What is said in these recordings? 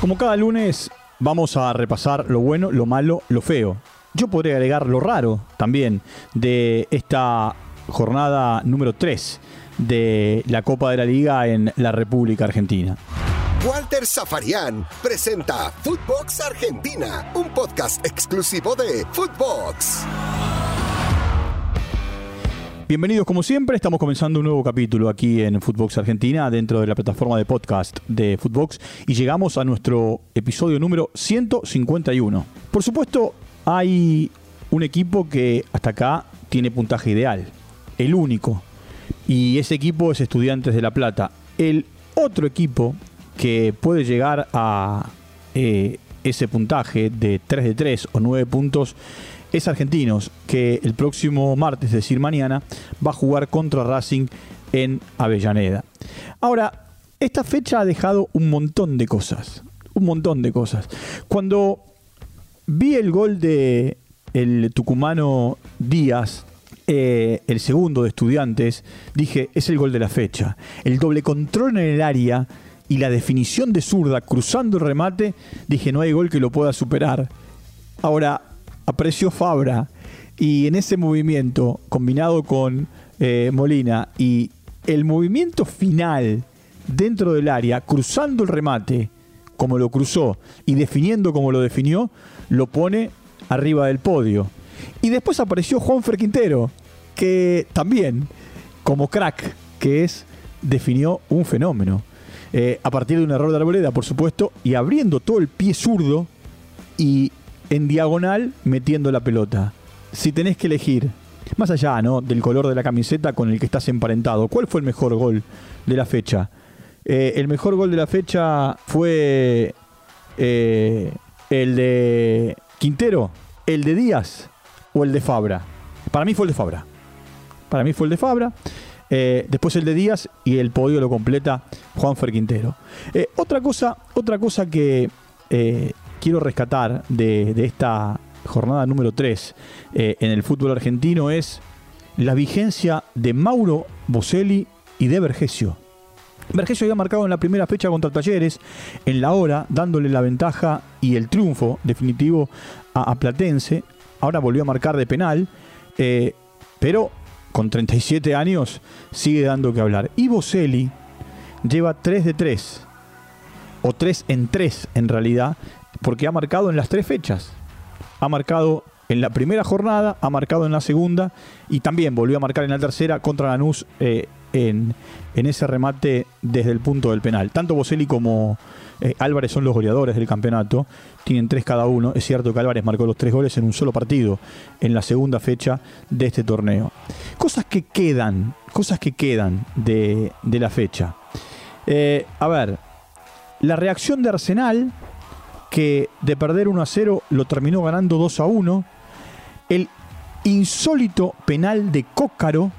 Como cada lunes vamos a repasar lo bueno, lo malo, lo feo. Yo podría agregar lo raro también de esta jornada número 3 de la Copa de la Liga en la República Argentina. Walter Zafarian presenta Footbox Argentina, un podcast exclusivo de Footbox. Bienvenidos como siempre, estamos comenzando un nuevo capítulo aquí en Footbox Argentina dentro de la plataforma de podcast de Footbox y llegamos a nuestro episodio número 151. Por supuesto, hay un equipo que hasta acá tiene puntaje ideal, el único, y ese equipo es Estudiantes de La Plata. El otro equipo que puede llegar a eh, ese puntaje de 3 de 3 o 9 puntos es Argentinos, que el próximo martes, es decir, mañana, va a jugar contra Racing en Avellaneda. Ahora, esta fecha ha dejado un montón de cosas, un montón de cosas. Cuando vi el gol de el tucumano Díaz, eh, el segundo de estudiantes, dije, es el gol de la fecha. El doble control en el área y la definición de zurda cruzando el remate, dije, no hay gol que lo pueda superar. Ahora, apreció Fabra y en ese movimiento, combinado con eh, Molina y el movimiento final dentro del área, cruzando el remate como lo cruzó y definiendo como lo definió, lo pone arriba del podio. Y después apareció Juanfer Quintero, que también, como crack que es, definió un fenómeno. Eh, a partir de un error de arboleda, por supuesto, y abriendo todo el pie zurdo y en diagonal metiendo la pelota. Si tenés que elegir, más allá ¿no? del color de la camiseta con el que estás emparentado, ¿cuál fue el mejor gol de la fecha? Eh, el mejor gol de la fecha fue eh, el de Quintero, el de Díaz o el de Fabra. Para mí fue el de Fabra. Para mí fue el de Fabra. Eh, después el de Díaz y el podio lo completa Juanfer Quintero. otra cosa, otra cosa que quiero rescatar de, esta jornada número 3 eh, en el fútbol argentino es la vigencia de Mauro Boselli y de Vergesio. Vergesio había marcado en la primera fecha contra Talleres, en la hora, dándole la ventaja y el triunfo definitivo a, Platense. Ahora volvió a marcar de penal, eh, pero con 37 años sigue dando que hablar. Y Boselli lleva 3 de 3, o 3 en 3 en realidad, porque ha marcado en las tres fechas. Ha marcado en la primera jornada, ha marcado en la segunda y también volvió a marcar en la tercera contra Lanús eh, en, ese remate desde el punto del penal. Tanto Boselli como eh, Álvarez son los goleadores del campeonato, tienen tres cada uno. Es cierto que Álvarez marcó los tres goles en un solo partido en la segunda fecha de este torneo. Cosas que quedan, cosas que quedan de, la fecha. Eh, a ver, la reacción de Arsenal que de perder 1 a 0 lo terminó ganando 2 a 1. El insólito penal de Cócaro,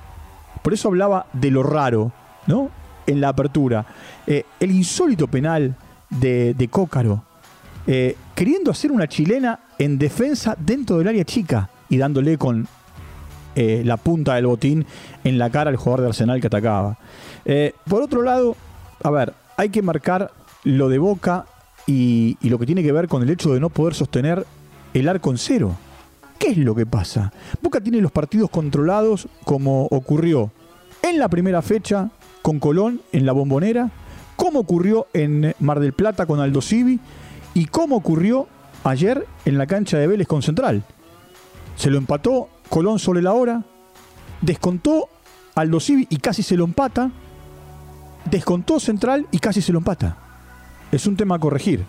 por eso hablaba de lo raro, ¿no? En la apertura. Eh, el insólito penal de, Cócaro, eh, queriendo hacer una chilena en defensa dentro del área chica y dándole con eh, la punta del botín en la cara al jugador de Arsenal que atacaba. por otro lado, a ver, hay que marcar lo de Boca y, lo que tiene que ver con el hecho de no poder sostener el arco en cero. ¿Qué es lo que pasa? Boca tiene los partidos controlados como ocurrió en la primera fecha con Colón en la bombonera, como ocurrió en Mar del Plata con Aldo Civi y como ocurrió ayer en la cancha de Vélez con Central. Se lo empató Colón sobre la hora, descontó Aldo Civi y casi se lo empata, descontó Central y casi se lo empata es un tema a corregir.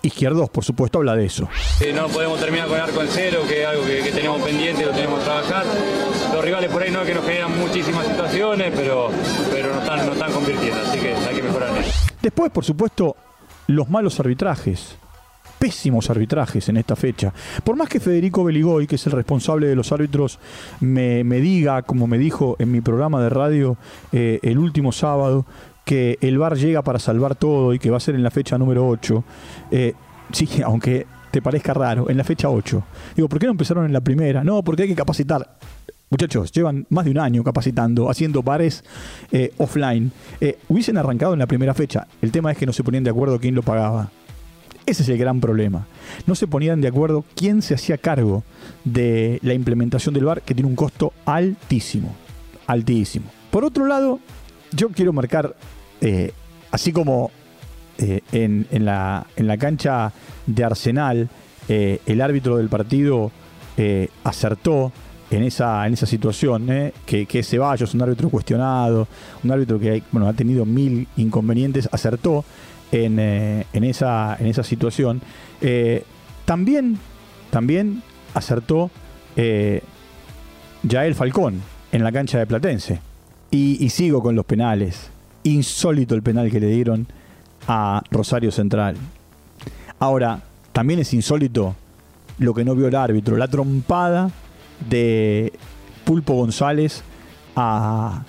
Izquierdos, por supuesto, habla de eso. no podemos terminar con arco en cero, que es algo que, tenemos pendiente, lo tenemos que trabajar. Los rivales por ahí no es que nos generan muchísimas situaciones, pero, pero no, están, no están convirtiendo, así que hay que mejorar eso. Después, por supuesto, los malos arbitrajes. Pésimos arbitrajes en esta fecha. Por más que Federico Beligoy, que es el responsable de los árbitros, me, diga, como me dijo en mi programa de radio eh, el último sábado, que el VAR llega para salvar todo y que va a ser en la fecha número 8. Eh, sí, aunque te parezca raro, en la fecha 8. Digo, ¿por qué no empezaron en la primera? No, porque hay que capacitar. Muchachos, llevan más de un año capacitando, haciendo bares eh, offline. Eh, hubiesen arrancado en la primera fecha. El tema es que no se ponían de acuerdo quién lo pagaba. Ese es el gran problema. No se ponían de acuerdo quién se hacía cargo de la implementación del VAR, que tiene un costo altísimo. Altísimo. Por otro lado, yo quiero marcar, eh, así como eh, en, la, cancha de Arsenal, eh, el árbitro del partido acertó en esa, en esa situación, que, que Ceballos, un árbitro cuestionado, un árbitro que bueno, ha tenido mil inconvenientes, acertó en, esa, en esa situación. también, también acertó Yael Falcón en la cancha de Platense. Y, sigo con los penales. Insólito el penal que le dieron a Rosario Central. Ahora, también es insólito lo que no vio el árbitro, la trompada de Pulpo González a,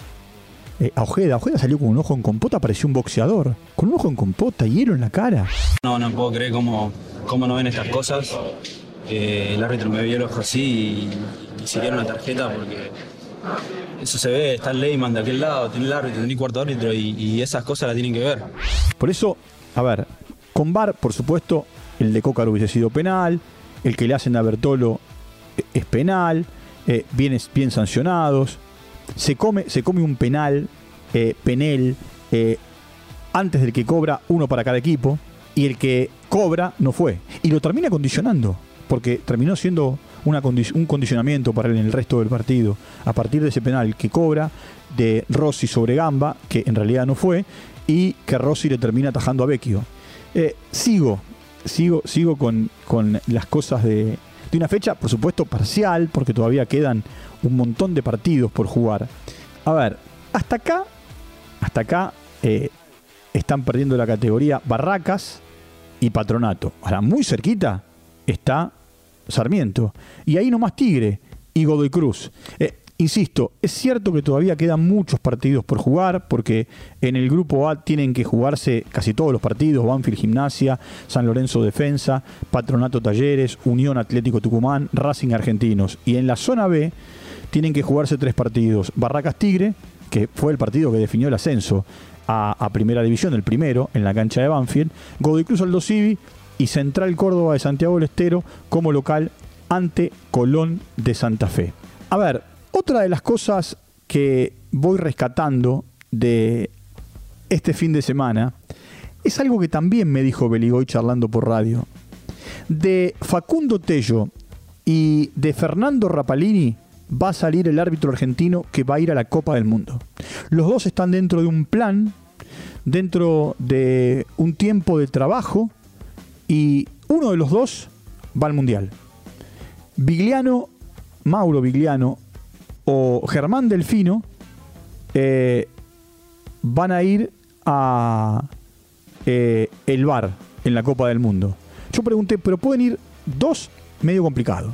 eh, a Ojeda. Ojeda salió con un ojo en compota, pareció un boxeador. Con un ojo en compota, hielo en la cara. No, no puedo creer cómo, cómo no ven estas cosas. Eh, el árbitro me vio el ojo así y, y se la tarjeta porque eso se ve, está el Leyman de aquel lado, tiene el árbitro, tiene el cuarto árbitro y, esas cosas las tienen que ver. Por eso, a ver, con VAR, por supuesto, el de Cócaro hubiese sido penal, el que le hacen a Bertolo eh, es penal, eh, bien, sancionados, se come, se come un penal, eh, penel, antes del que cobra uno para cada equipo, y el que cobra no fue. Y lo termina condicionando, porque terminó siendo un condicionamiento para él en el resto del partido a partir de ese penal que cobra de Rossi sobre Gamba, que en realidad no fue, y que Rossi le termina atajando a Vecchio. Eh, sigo, sigo, sigo con, con las cosas de, de una fecha, por supuesto, parcial, porque todavía quedan un montón de partidos por jugar. A ver, hasta acá, hasta acá eh, están perdiendo la categoría Barracas y Patronato. Ahora, muy cerquita está Sarmiento. Y ahí nomás Tigre y Godoy Cruz. Eh, insisto, es cierto que todavía quedan muchos partidos por jugar, porque en el grupo A tienen que jugarse casi todos los partidos, Banfield Gimnasia, San Lorenzo Defensa, Patronato Talleres, Unión Atlético Tucumán, Racing Argentinos. Y en la zona B tienen que jugarse tres partidos, Barracas Tigre, que fue el partido que definió el ascenso a, a Primera División, el primero, en la cancha de Banfield, Godoy Cruz Aldo Civi, y Central Córdoba de Santiago del Estero como local ante Colón de Santa Fe. A ver, otra de las cosas que voy rescatando de este fin de semana es algo que también me dijo Beligoy charlando por radio. De Facundo Tello y de Fernando Rapalini va a salir el árbitro argentino que va a ir a la Copa del Mundo. Los dos están dentro de un plan, dentro de un tiempo de trabajo y uno de los dos va al Mundial. Vigliano, Mauro Vigliano o Germán Delfino eh, van a ir a eh, el bar en la Copa del Mundo. Yo pregunté, pero pueden ir dos medio complicado.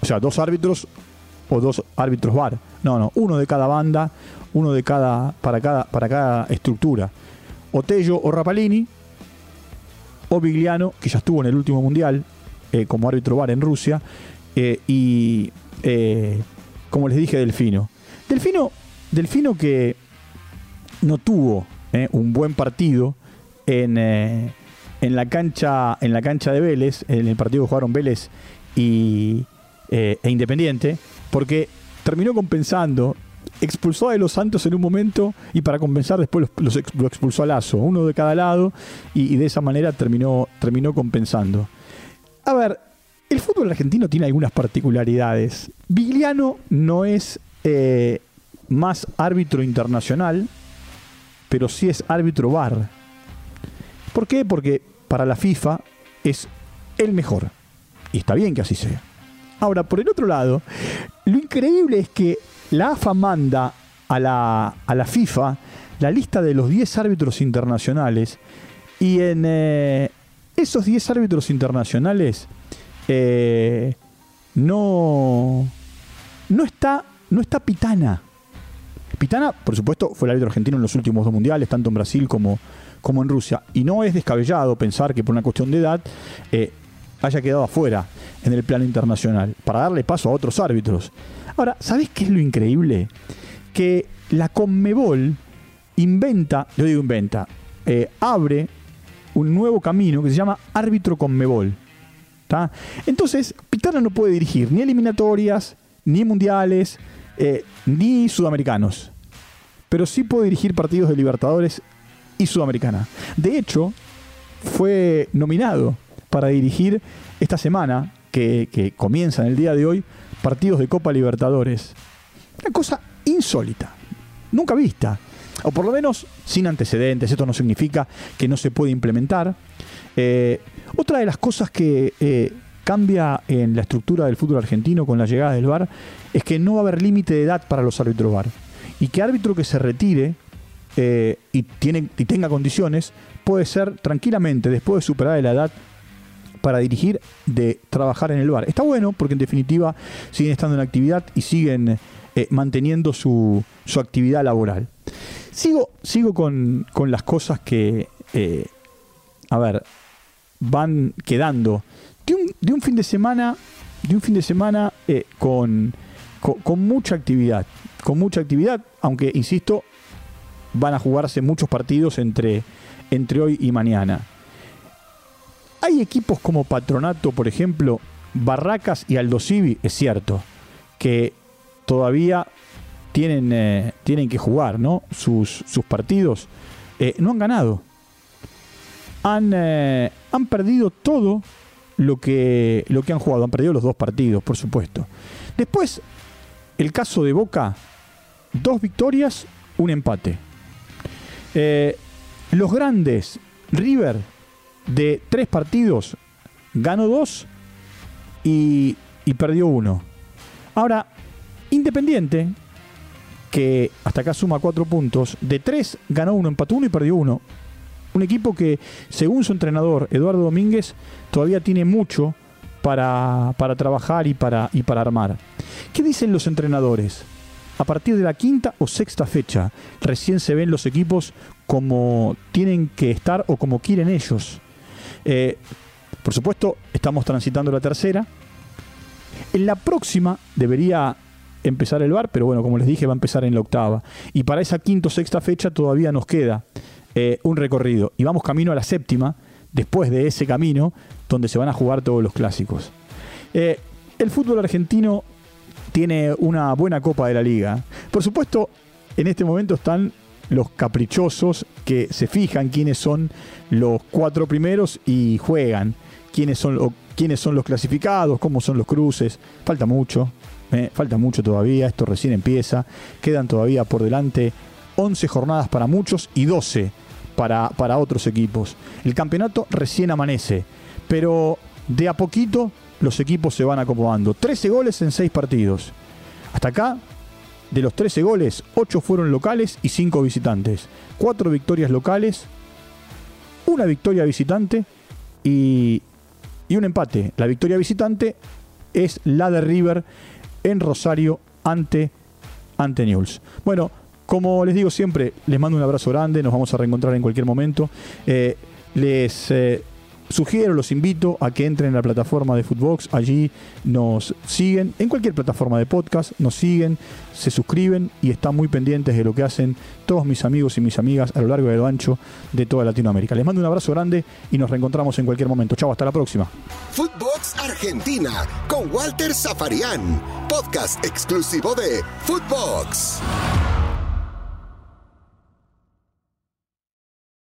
O sea, dos árbitros o dos árbitros bar. No, no, uno de cada banda, uno de cada para cada para cada estructura. Otello o Rapalini o Vigliano, que ya estuvo en el último mundial eh, como árbitro bar en Rusia, eh, y eh, como les dije, Delfino. Delfino, Delfino que no tuvo un buen partido en, en, la cancha, en la cancha de Vélez, en el partido que jugaron Vélez y, e Independiente, porque terminó compensando expulsó a De Los Santos en un momento y para compensar después lo expulsó a Lazo, uno de cada lado, y, de esa manera terminó, terminó compensando. A ver, el fútbol argentino tiene algunas particularidades. Vigliano no es eh, más árbitro internacional, pero sí es árbitro VAR. ¿Por qué? Porque para la FIFA es el mejor. Y está bien que así sea. Ahora, por el otro lado, lo increíble es que la AFA manda a la, a la FIFA la lista de los 10 árbitros internacionales y en eh, esos 10 árbitros internacionales eh, no, no, está, no está Pitana. Pitana, por supuesto, fue el árbitro argentino en los últimos dos mundiales, tanto en Brasil como, como en Rusia. Y no es descabellado pensar que por una cuestión de edad eh, haya quedado afuera en el plano internacional, para darle paso a otros árbitros. Ahora, ¿sabés qué es lo increíble? Que la Conmebol inventa, yo digo inventa, eh, abre un nuevo camino que se llama árbitro con Mebol. Entonces, Pitana no puede dirigir ni eliminatorias, ni mundiales, eh, ni sudamericanos. Pero sí puede dirigir partidos de Libertadores y Sudamericana. De hecho, fue nominado para dirigir esta semana, que, comienza en el día de hoy, partidos de Copa Libertadores. Una cosa insólita, nunca vista, o por lo menos sin antecedentes. Esto no significa que no se puede implementar. Eh, otra de las cosas que eh, cambia en la estructura del fútbol argentino con la llegada del VAR es que no va a haber límite de edad para los árbitros VAR. Y que árbitro que se retire eh, y, tiene, y tenga condiciones puede ser tranquilamente, después de superar la edad para dirigir, de trabajar en el VAR. Está bueno porque en definitiva siguen estando en actividad y siguen manteniendo su, su, actividad laboral. Sigo, sigo con, con las cosas que, a ver, van quedando de un, de un fin de semana, de un fin de semana eh, con, con, mucha actividad, con mucha actividad, aunque insisto, van a jugarse muchos partidos entre, entre hoy y mañana. Hay equipos como Patronato, por ejemplo, Barracas y Aldo Civi, es cierto, que todavía tienen, eh, tienen que jugar ¿no? sus, sus partidos. Eh, no han ganado han, eh, han perdido todo lo que, lo que han jugado. Han perdido los dos partidos, por supuesto. Después, el caso de Boca, dos victorias, un empate. Los grandes, River, de tres partidos, ganó dos y, y perdió uno. Ahora, Independiente, que hasta acá suma cuatro puntos, de tres ganó uno, empató uno y perdió uno. Un equipo que, según su entrenador, Eduardo Domínguez, todavía tiene mucho para, trabajar y para, y para armar. ¿Qué dicen los entrenadores? A partir de la quinta o sexta fecha, recién se ven los equipos como tienen que estar o como quieren ellos. Eh, por supuesto, estamos transitando la tercera. En la próxima debería empezar el bar, pero bueno, como les dije, va a empezar en la octava. Y para esa quinta o sexta fecha todavía nos queda eh, un recorrido. Y vamos camino a la séptima, después de ese camino, donde se van a jugar todos los clásicos. Eh, el fútbol argentino tiene una buena copa de la liga. Por supuesto, en este momento están los caprichosos que se fijan quiénes son los cuatro primeros y juegan. Quiénes son, quiénes son los clasificados, cómo son los cruces. Falta mucho, eh, falta mucho todavía, esto recién empieza. Quedan todavía por delante 11 jornadas para muchos y 12 para, para otros equipos. El campeonato recién amanece, pero de a poquito los equipos se van acomodando. 13 goles en 6 partidos. Hasta acá, de los 13 goles, 8 fueron locales y 5 visitantes. 4 victorias locales, una victoria visitante y, y un empate. La victoria visitante es la de River en Rosario ante, ante Newell's. Bueno, como les digo siempre, les mando un abrazo grande, nos vamos a reencontrar en cualquier momento. Eh, les eh, sugiero, los invito a que entren en la plataforma de Footbox, allí nos siguen, en cualquier plataforma de podcast, nos siguen, se suscriben y están muy pendientes de lo que hacen todos mis amigos y mis amigas a lo largo y a lo ancho de toda Latinoamérica. Les mando un abrazo grande y nos reencontramos en cualquier momento. Chao, hasta la próxima. Footbox Argentina con Walter Zafarian, podcast exclusivo de Footbox.